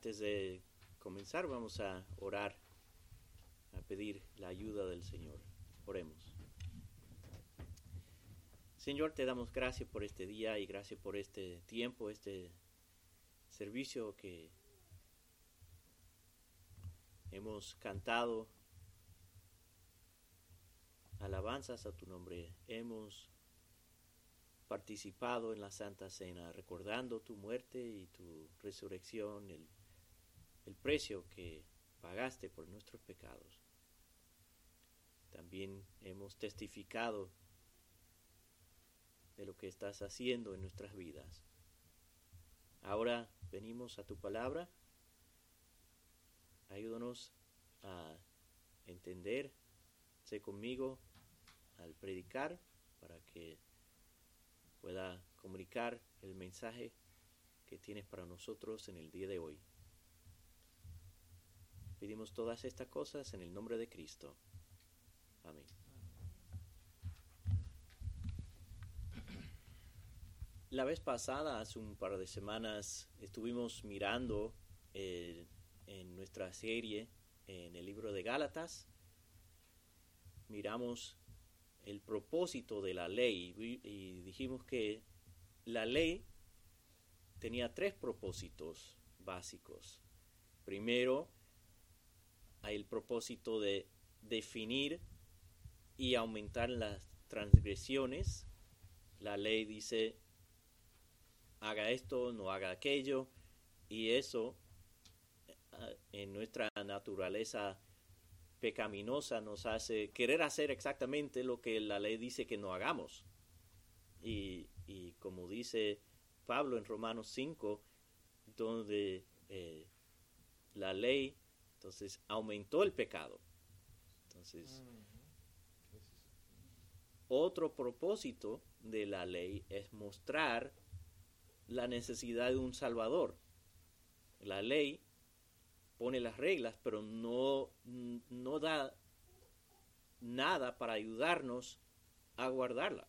Antes de comenzar vamos a orar, a pedir la ayuda del Señor. Oremos. Señor, te damos gracias por este día y gracias por este tiempo, este servicio que hemos cantado alabanzas a tu nombre. Hemos participado en la Santa Cena, recordando tu muerte y tu resurrección, el el precio que pagaste por nuestros pecados. También hemos testificado de lo que estás haciendo en nuestras vidas. Ahora venimos a tu palabra. Ayúdanos a entender, sé conmigo al predicar para que pueda comunicar el mensaje que tienes para nosotros en el día de hoy. Pedimos todas estas cosas en el nombre de Cristo. Amén. La vez pasada, hace un par de semanas, estuvimos mirando eh, en nuestra serie en el libro de Gálatas. Miramos el propósito de la ley y dijimos que la ley tenía tres propósitos básicos. Primero, el propósito de definir y aumentar las transgresiones. La ley dice, haga esto, no haga aquello, y eso eh, en nuestra naturaleza pecaminosa nos hace querer hacer exactamente lo que la ley dice que no hagamos. Y, como dice Pablo en Romanos 5, donde eh, la ley entonces aumentó el pecado. Entonces, otro propósito de la ley es mostrar la necesidad de un Salvador. La ley pone las reglas, pero no, no da nada para ayudarnos a guardarla.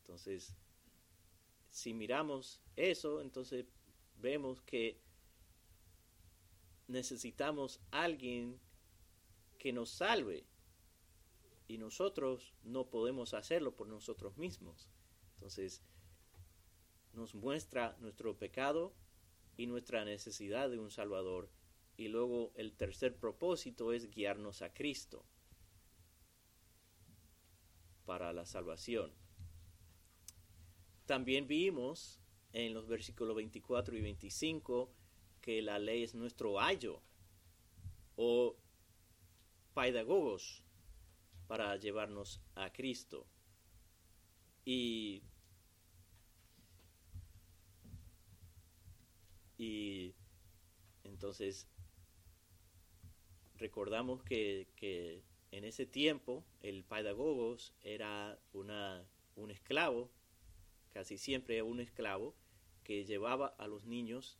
Entonces, si miramos eso, entonces vemos que necesitamos alguien que nos salve y nosotros no podemos hacerlo por nosotros mismos. Entonces, nos muestra nuestro pecado y nuestra necesidad de un Salvador. Y luego el tercer propósito es guiarnos a Cristo para la salvación. También vimos en los versículos 24 y 25 que la ley es nuestro ayo o pedagogos para llevarnos a Cristo. Y, y entonces recordamos que, que, en ese tiempo el pedagogos era una, un esclavo, casi siempre un esclavo, que llevaba a los niños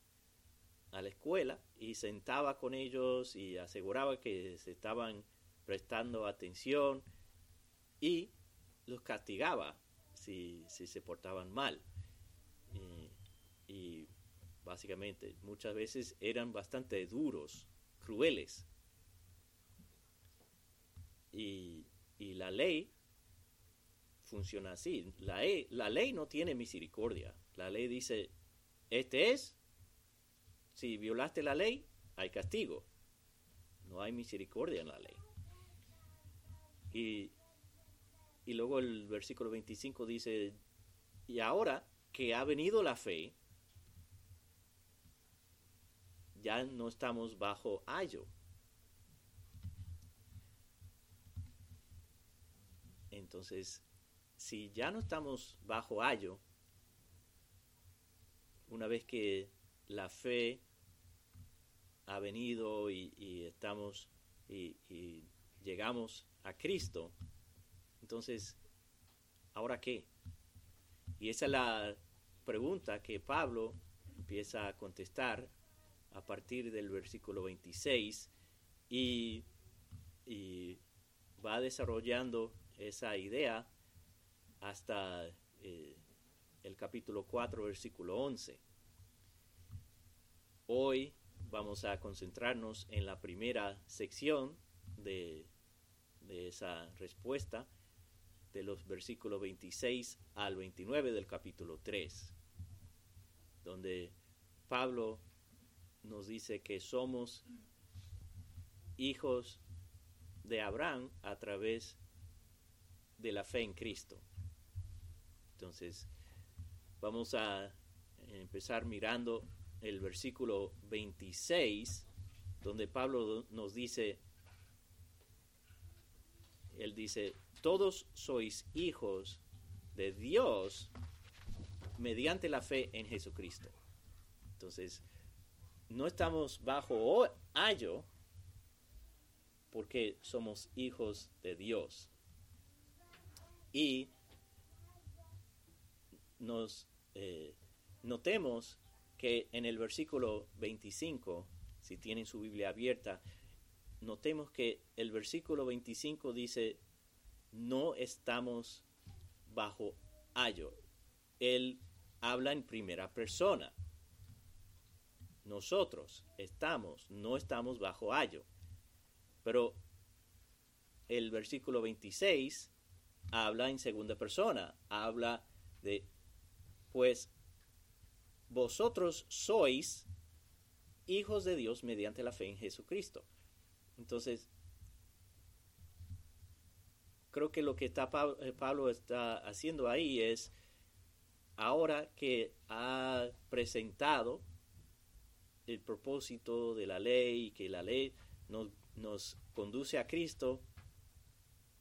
a la escuela y sentaba con ellos y aseguraba que se estaban prestando atención y los castigaba si, se portaban mal. y básicamente muchas veces eran bastante duros, crueles. Y, y la ley funciona así. La, la ley no tiene misericordia. La ley dice, este es si violaste la ley, hay castigo. No hay misericordia en la ley. Y, y luego el versículo 25 dice, y ahora que ha venido la fe, ya no estamos bajo ayo. Entonces, si ya no estamos bajo ayo, una vez que la fe ha venido y, estamos y, llegamos a Cristo, entonces, ¿ahora qué? Y esa es la pregunta que Pablo empieza a contestar a partir del versículo 26 y, va desarrollando esa idea hasta eh, el capítulo 4, versículo 11. Hoy vamos a concentrarnos en la primera sección de, esa respuesta, de los versículos 26 al 29 del capítulo 3, donde Pablo nos dice que somos hijos de Abraham a través de la fe en Cristo. Entonces, vamos a empezar mirando el versículo 26, donde Pablo nos dice, él dice, todos sois hijos de Dios mediante la fe en Jesucristo. Entonces, no estamos bajo ayo porque somos hijos de Dios. Y nos eh, notemos que en el versículo 25, si tienen su Biblia abierta, notemos que el versículo 25 dice, no estamos bajo ayo. Él habla en primera persona. Nosotros estamos, no estamos bajo ayo. Pero el versículo 26 habla en segunda persona, habla de, pues vosotros sois hijos de Dios mediante la fe en Jesucristo. Entonces, creo que lo que está eh, Pablo está haciendo ahí es, ahora que ha presentado el propósito de la ley, que la ley nos, nos conduce a Cristo,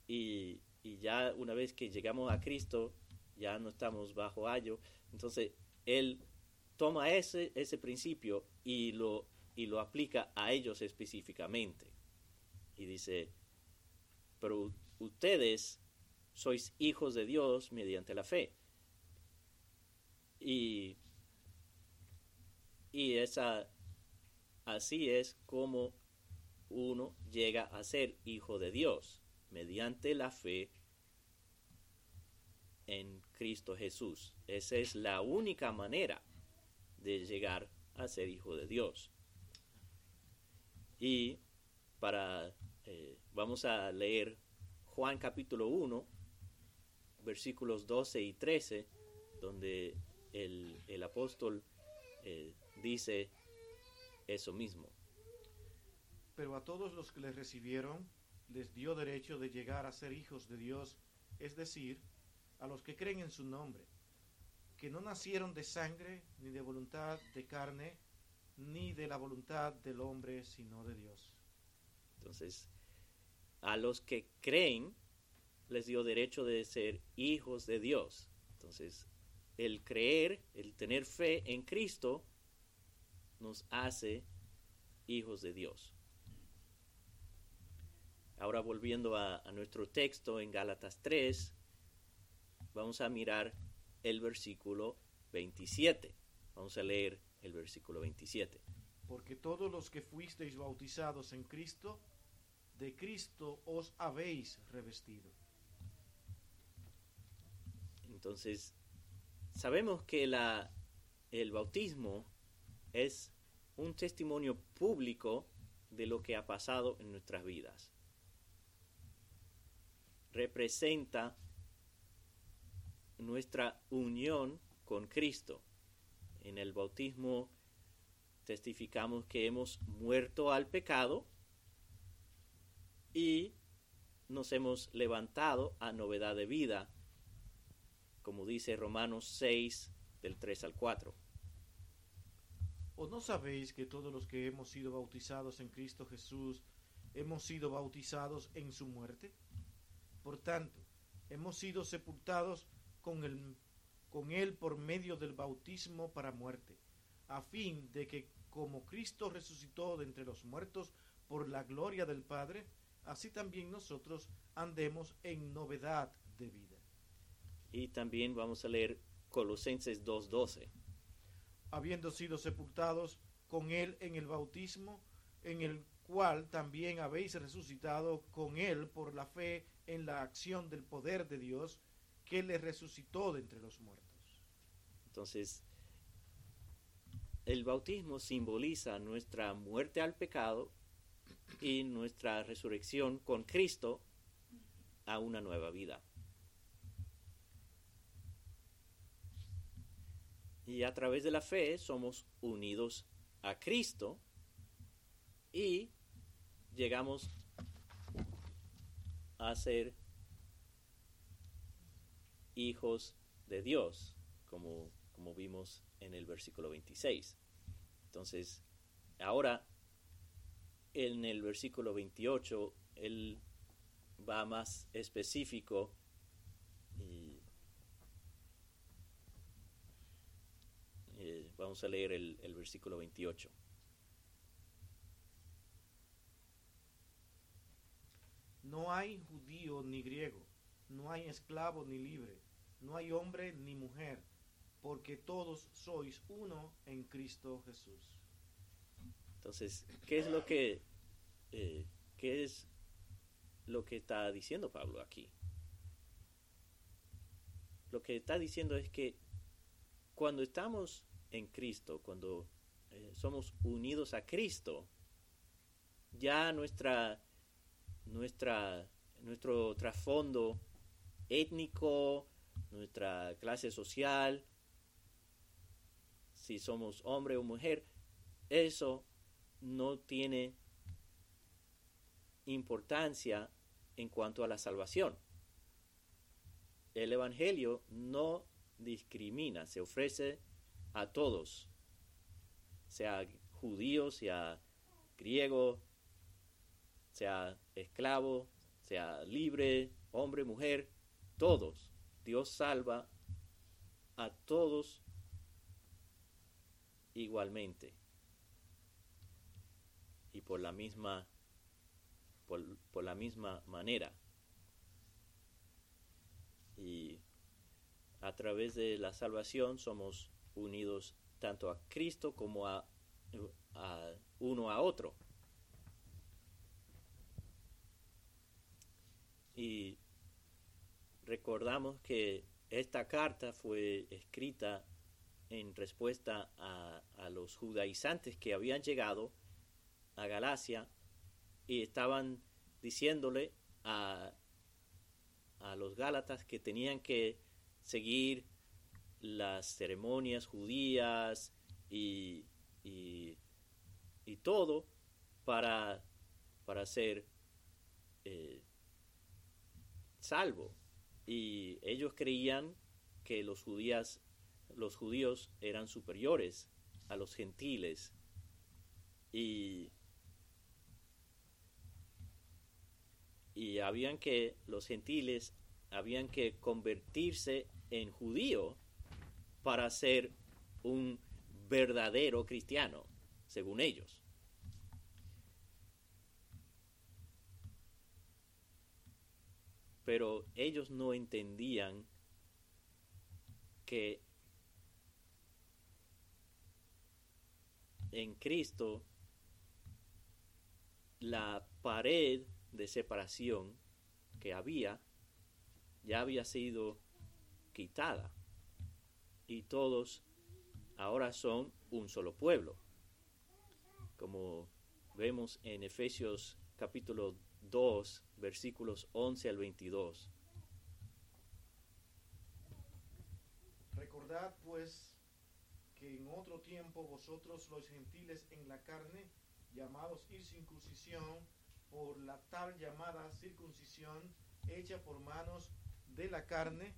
y, y, ya una vez que llegamos a Cristo, ya no estamos bajo ayo, entonces Él toma ese, ese principio y lo, y lo aplica a ellos específicamente. Y dice, pero ustedes sois hijos de Dios mediante la fe. Y, y esa, así es como uno llega a ser hijo de Dios, mediante la fe en Cristo Jesús. Esa es la única manera de llegar a ser hijo de Dios. Y para, eh, vamos a leer Juan capítulo 1, versículos 12 y 13, donde el, apóstol eh, dice eso mismo. Pero a todos los que le recibieron, les dio derecho de llegar a ser hijos de Dios, es decir, a los que creen en su nombre, que no nacieron de sangre, ni de voluntad de carne, ni de la voluntad del hombre, sino de Dios. Entonces, a los que creen les dio derecho de ser hijos de Dios. Entonces, el creer, el tener fe en Cristo, nos hace hijos de Dios. Ahora volviendo a, nuestro texto en Gálatas 3, vamos a mirar el versículo 27. Vamos a leer el versículo 27. Porque todos los que fuisteis bautizados en Cristo, de Cristo os habéis revestido. Entonces, sabemos que la, el bautismo es un testimonio público de lo que ha pasado en nuestras vidas. Representa nuestra unión con Cristo. En el bautismo testificamos que hemos muerto al pecado y nos hemos levantado a novedad de vida, como dice Romanos 6 del 3 al 4. ¿O no sabéis que todos los que hemos sido bautizados en Cristo Jesús hemos sido bautizados en su muerte? Por tanto, hemos sido sepultados con, el, con él por medio del bautismo para muerte, a fin de que como Cristo resucitó de entre los muertos por la gloria del Padre, así también nosotros andemos en novedad de vida. Y también vamos a leer Colosenses 2.12. Habiendo sido sepultados con Él en el bautismo, en el cual también habéis resucitado con Él por la fe en la acción del poder de Dios, que le resucitó de entre los muertos. Entonces, el bautismo simboliza nuestra muerte al pecado y nuestra resurrección con Cristo a una nueva vida. Y a través de la fe somos unidos a Cristo y llegamos a ser hijos de Dios, como, como vimos en el versículo 26. Entonces, ahora en el versículo 28, él va más específico eh, vamos a leer el, el versículo 28. No hay judío ni griego, no hay esclavo ni libre, no hay hombre ni mujer, porque todos sois uno en Cristo Jesús. Entonces, ¿qué es lo que eh, qué es lo que está diciendo Pablo aquí? Lo que está diciendo es que cuando estamos en Cristo, cuando eh, somos unidos a Cristo, ya nuestra nuestra, nuestro trasfondo étnico, nuestra clase social, si somos hombre o mujer, eso no tiene importancia en cuanto a la salvación. El Evangelio no discrimina, se ofrece a todos, sea judío, sea griego, sea esclavo, sea libre, hombre, mujer, todos. Dios salva a todos igualmente. Y por la misma por, por la misma manera. Y a través de la salvación somos unidos tanto a Cristo como a, a uno a otro. Y recordamos que esta carta fue escrita en respuesta a, a, los judaizantes que habían llegado a Galacia y estaban diciéndole a, a los gálatas que tenían que seguir las ceremonias judías y, y, y todo para, para ser eh, salvo. Y ellos creían que los, judías, los judíos eran superiores a los gentiles. Y, y habían que, los gentiles habían que convertirse en judío para ser un verdadero cristiano, según ellos. Pero ellos no entendían que en Cristo la pared de separación que había ya había sido quitada y todos ahora son un solo pueblo. Como vemos en Efesios capítulo 2, versículos 11 al 22. Recordad pues que en otro tiempo vosotros los gentiles en la carne, llamados incircuncisión, por la tal llamada circuncisión hecha por manos de la carne,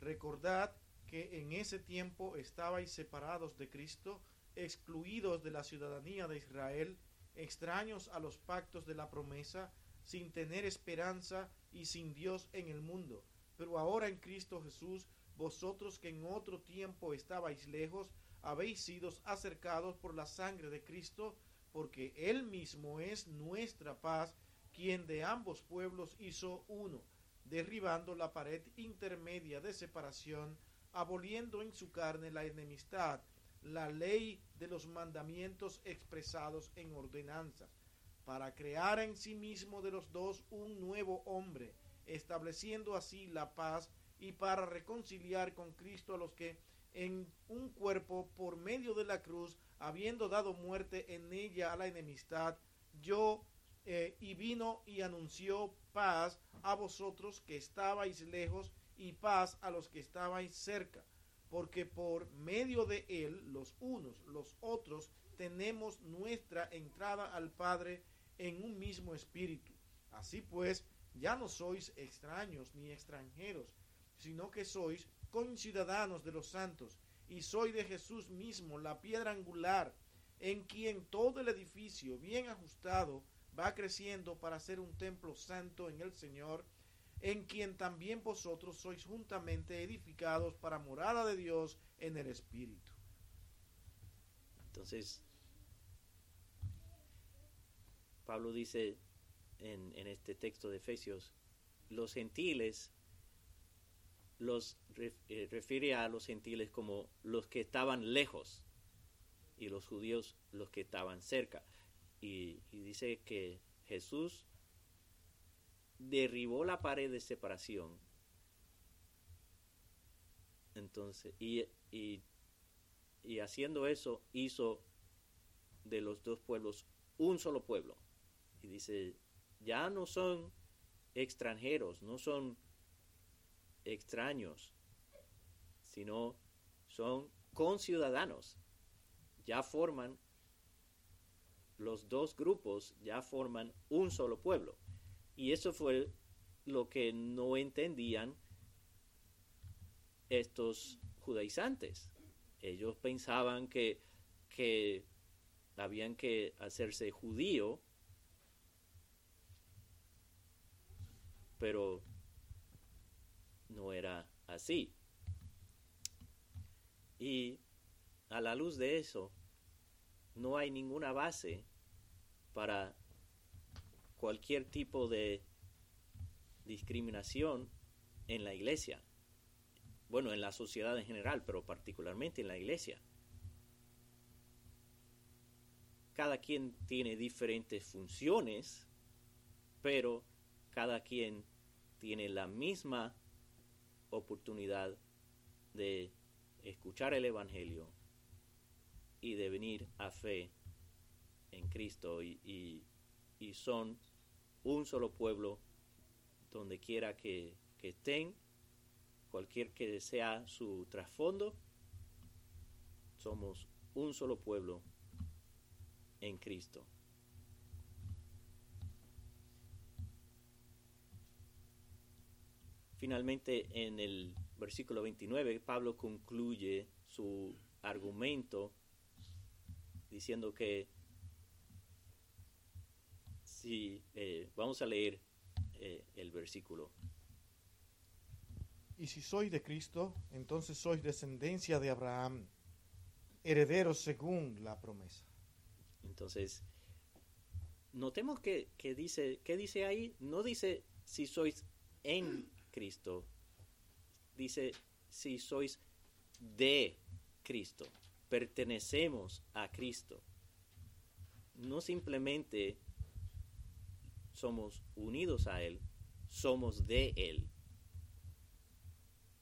recordad que en ese tiempo estabais separados de Cristo, excluidos de la ciudadanía de Israel, extraños a los pactos de la promesa, sin tener esperanza y sin Dios en el mundo. Pero ahora en Cristo Jesús, vosotros que en otro tiempo estabais lejos, habéis sido acercados por la sangre de Cristo, porque Él mismo es nuestra paz, quien de ambos pueblos hizo uno, derribando la pared intermedia de separación, aboliendo en su carne la enemistad, la ley de los mandamientos expresados en ordenanzas para crear en sí mismo de los dos un nuevo hombre, estableciendo así la paz y para reconciliar con Cristo a los que en un cuerpo por medio de la cruz, habiendo dado muerte en ella a la enemistad, yo eh, y vino y anunció paz a vosotros que estabais lejos y paz a los que estabais cerca, porque por medio de él los unos, los otros, tenemos nuestra entrada al Padre en un mismo espíritu. Así pues, ya no sois extraños ni extranjeros, sino que sois conciudadanos de los santos, y soy de Jesús mismo, la piedra angular, en quien todo el edificio bien ajustado va creciendo para ser un templo santo en el Señor, en quien también vosotros sois juntamente edificados para morada de Dios en el Espíritu. Entonces, Pablo dice en, este texto de Efesios, los gentiles los eh, refiere a los gentiles como los que estaban lejos y los judíos los que estaban cerca. Y, dice que Jesús derribó la pared de separación. Entonces, y, y haciendo eso, hizo de los dos pueblos un solo pueblo. Y dice, ya no son extranjeros, no son extraños, sino son conciudadanos. Ya forman, los dos grupos ya forman un solo pueblo. Y eso fue lo que no entendían estos judaizantes. Ellos pensaban que, que habían que hacerse judío, pero no era así. Y a la luz de eso, no hay ninguna base para cualquier tipo de discriminación en la iglesia. Bueno, en la sociedad en general, pero particularmente en la iglesia. Cada quien tiene diferentes funciones, pero cada quien tiene la misma oportunidad de escuchar el Evangelio y de venir a fe en Cristo y, son un solo pueblo donde quiera que, que estén, cualquier que sea su trasfondo, somos un solo pueblo en Cristo. Finalmente, en el versículo 29, Pablo concluye su argumento diciendo que si eh, vamos a leer eh, el versículo. Y si sois de Cristo, entonces sois descendencia de Abraham, herederos según la promesa. Entonces, notemos que, que dice, ¿qué dice ahí? No dice si sois en Cristo. Dice, si sois de Cristo, pertenecemos a Cristo. No simplemente somos unidos a Él, somos de Él.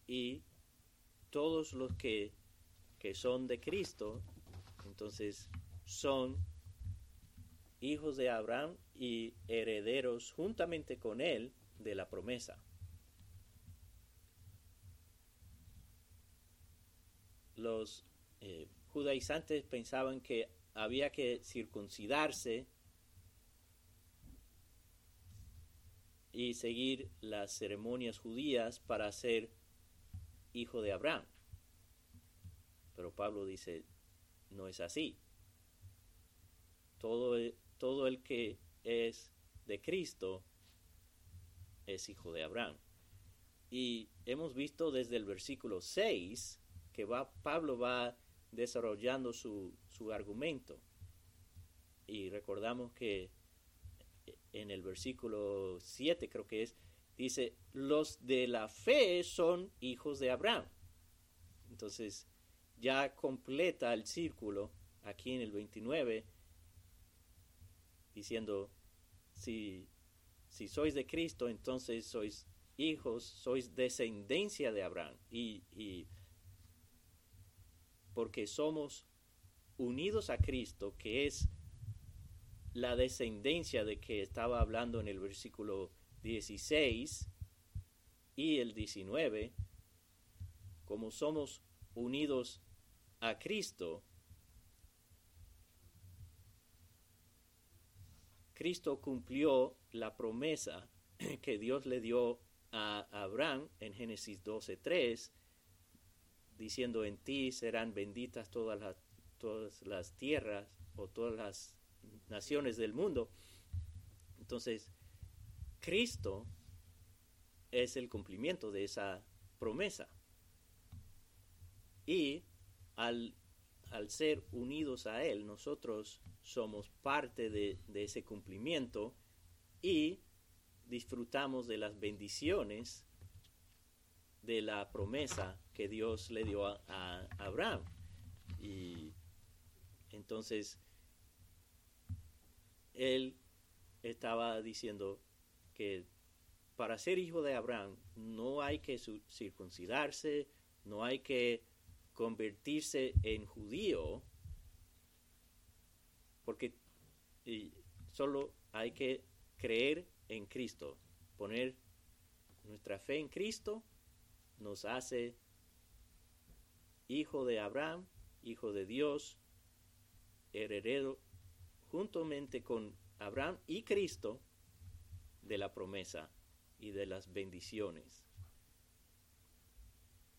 Y todos los que, que son de Cristo, entonces son hijos de Abraham y herederos juntamente con Él de la promesa. Los eh, judaizantes pensaban que había que circuncidarse y seguir las ceremonias judías para ser hijo de Abraham. Pero Pablo dice, no es así. Todo el, todo el que es de Cristo es hijo de Abraham. Y hemos visto desde el versículo 6 que va, Pablo va desarrollando su, su argumento. Y recordamos que en el versículo 7 creo que es, dice, los de la fe son hijos de Abraham. Entonces ya completa el círculo aquí en el 29 diciendo, si, si sois de Cristo, entonces sois hijos, sois descendencia de Abraham. Y, y porque somos unidos a Cristo, que es la descendencia de que estaba hablando en el versículo 16 y el 19, como somos unidos a Cristo, Cristo cumplió la promesa que Dios le dio a Abraham en Génesis 12.3, diciendo en ti serán benditas todas las, todas las tierras o todas las naciones del mundo. Entonces, Cristo es el cumplimiento de esa promesa. Y al, al ser unidos a Él, nosotros somos parte de, de ese cumplimiento y disfrutamos de las bendiciones de la promesa que Dios le dio a, Abraham. Y entonces él estaba diciendo que para ser hijo de Abraham no hay que circuncidarse, no hay que convertirse en judío, porque solo hay que creer en Cristo, poner nuestra fe en Cristo nos hace hijo de Abraham, hijo de Dios, heredero juntamente con Abraham y Cristo de la promesa y de las bendiciones.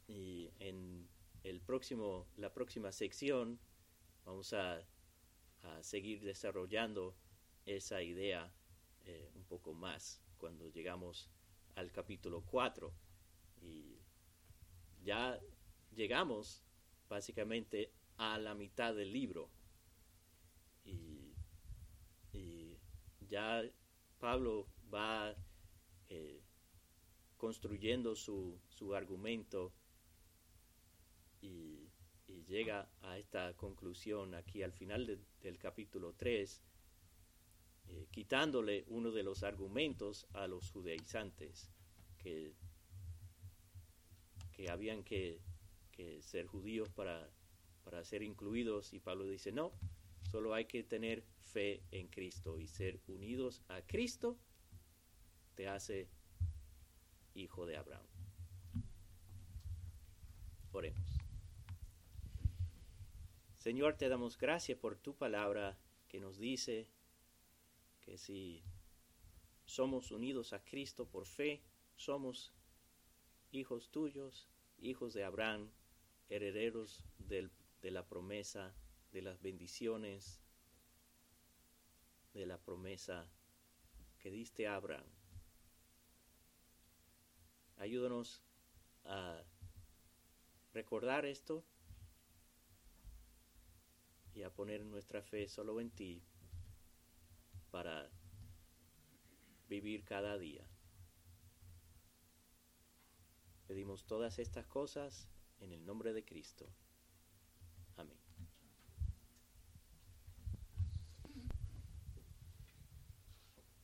Y en el próximo, la próxima sección vamos a, seguir desarrollando esa idea eh, un poco más cuando llegamos al capítulo 4. Y ya llegamos básicamente a la mitad del libro. Y, ya Pablo va eh, construyendo su, su argumento y, y, llega a esta conclusión aquí al final del capítulo 3, eh, quitándole uno de los argumentos a los judaizantes que, que habían que, que ser judíos para, para ser incluidos y Pablo dice, no, solo hay que tener fe en Cristo y ser unidos a Cristo te hace hijo de Abraham. Oremos. Señor, te damos gracias por tu palabra que nos dice que si somos unidos a Cristo por fe, somos hijos tuyos, hijos de Abraham, herederos de la promesa, de las bendiciones, de la promesa que diste a Abraham. Ayúdanos a recordar esto y a poner nuestra fe solo en ti para vivir cada día. Pedimos todas estas cosas en el nombre de Cristo.